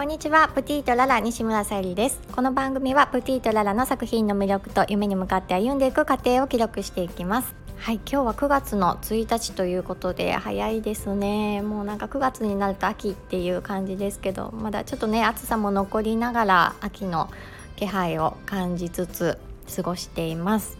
こんにちは。プティとララ西村さゆりです。この番組はプティとララの作品の魅力と夢に向かって歩んでいく過程を記録していきます。はい今日は9月の1日ということで早いですね。もうなんか9月になると秋っていう感じですけどまだちょっとね暑さも残りながら秋の気配を感じつつ過ごしています。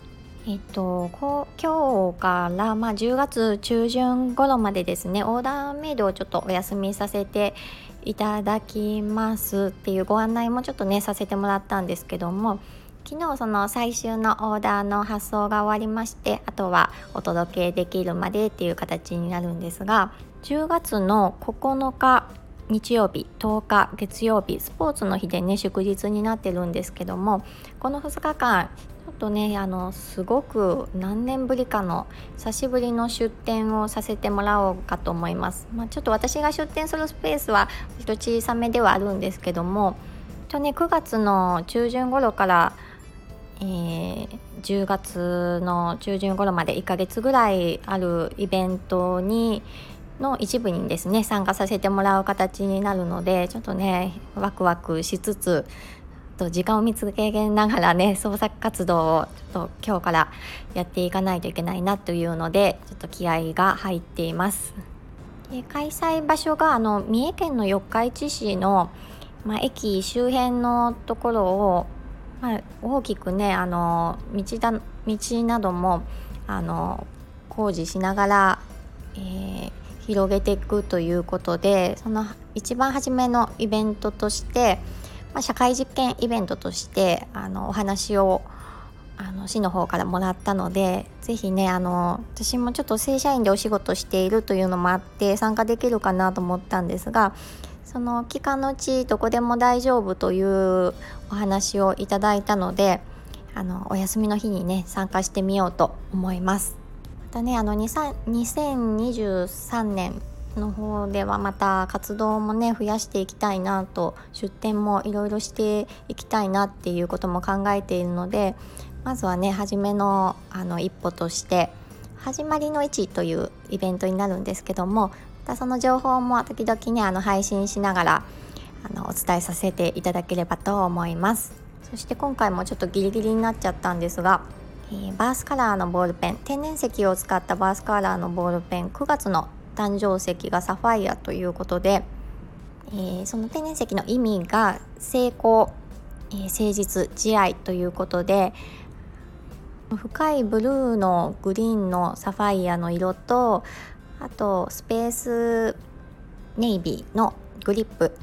えっと、こう今日から、まあ、10月中旬頃までですねオーダーメイドをちょっとお休みさせていただきますっていうご案内もちょっとねさせてもらったんですけども昨日その最終のオーダーの発送が終わりましてあとはお届けできるまでっていう形になるんですが10月の9日日曜日10日月曜日スポーツの日でね祝日になってるんですけどもこの2日間とねあのすごく何年ぶりかの久しぶりの出店をさせてもらおうかと思います、まあ、ちょっと私が出店するスペースはちょっと小さめではあるんですけどもとね9月の中旬頃からえー、10月の中旬頃まで1ヶ月ぐらいあるイベントにの一部にですね参加させてもらう形になるのでちょっとねワクワクしつつと時間を見つけながらね 創作活動をちょっと今日からやっていかないといけないなというのでちょっと気合が入っています。で開催場所があの三重県の四日市市の、まあ、駅周辺のところを、まあ、大きくねあの道だ道などもあの工事しながら、えー、広げていくということでその一番初めのイベントとしてまあ、社会実験イベントとしてあのお話をあの市の方からもらったので是非ねあの私もちょっと正社員でお仕事しているというのもあって参加できるかなと思ったんですがその期間のうちどこでも大丈夫というお話をいただいたのであのお休みの日にね参加してみようと思います。またねあの2023年の方ではまた活動もね増やしていきたいなと出店もいろいろしていきたいなっていうことも考えているのでまずはね初めのあの一歩として始まりの位置というイベントになるんですけどもまたその情報も時々ねあの配信しながらあのお伝えさせていただければと思います。そして今回もちょっとギリギリになっちゃったんですが、え、バースカラーのボールペン天然石を使ったバースカラーのボールペン9月の誕生石がサファイアということで、えー、その天然石の意味が成功、えー、誠実慈愛ということで深いブルーのグリーンのサファイアの色とあとスペースネイビーのグリップ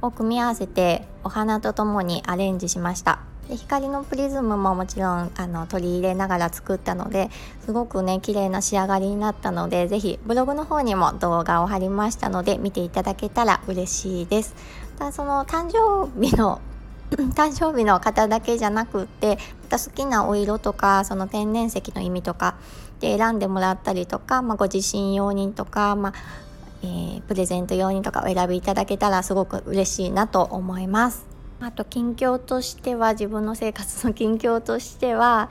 を組み合わせてお花とともにアレンジしました。で光のプリズムももちろんあの取り入れながら作ったのですごくね綺麗な仕上がりになったので是非ブログの方にも動画を貼りましたので見ていただけたら嬉しいです。ただその誕生日の 誕生日の方だけじゃなくってまた好きなお色とかその天然石の意味とかで選んでもらったりとか、まあ、ご自身用にとか、まあえー、プレゼント用にとかお選びいただけたらすごく嬉しいなと思います。あと近況としては自分の生活の近況としては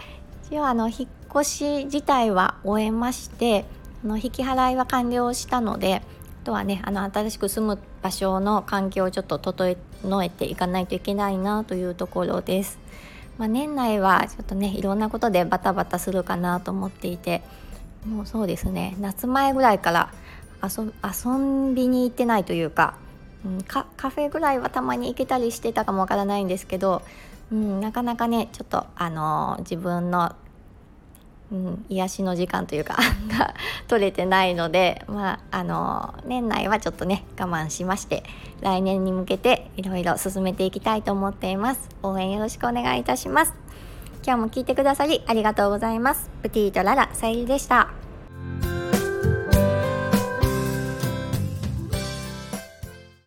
一応あの引っ越し自体は終えましてあの引き払いは完了したのであとはねあの新しく住む場所の環境をちょっと整えていかないといけないなというところです。まあ、年内はちょっとねいろんなことでバタバタするかなと思っていてもうそうですね夏前ぐらいから遊遊びに行ってないというかうん、カフェぐらいはたまに行けたりしてたかもわからないんですけど、うん、なかなかねちょっとあのー、自分の、うん、癒しの時間というか が取れてないので、まああのー、年内はちょっとね我慢しまして来年に向けていろいろ進めていきたいと思っています。応援よろしくお願いいたします。今日も聞いてくださりありがとうございます。プティとララさゆりでした。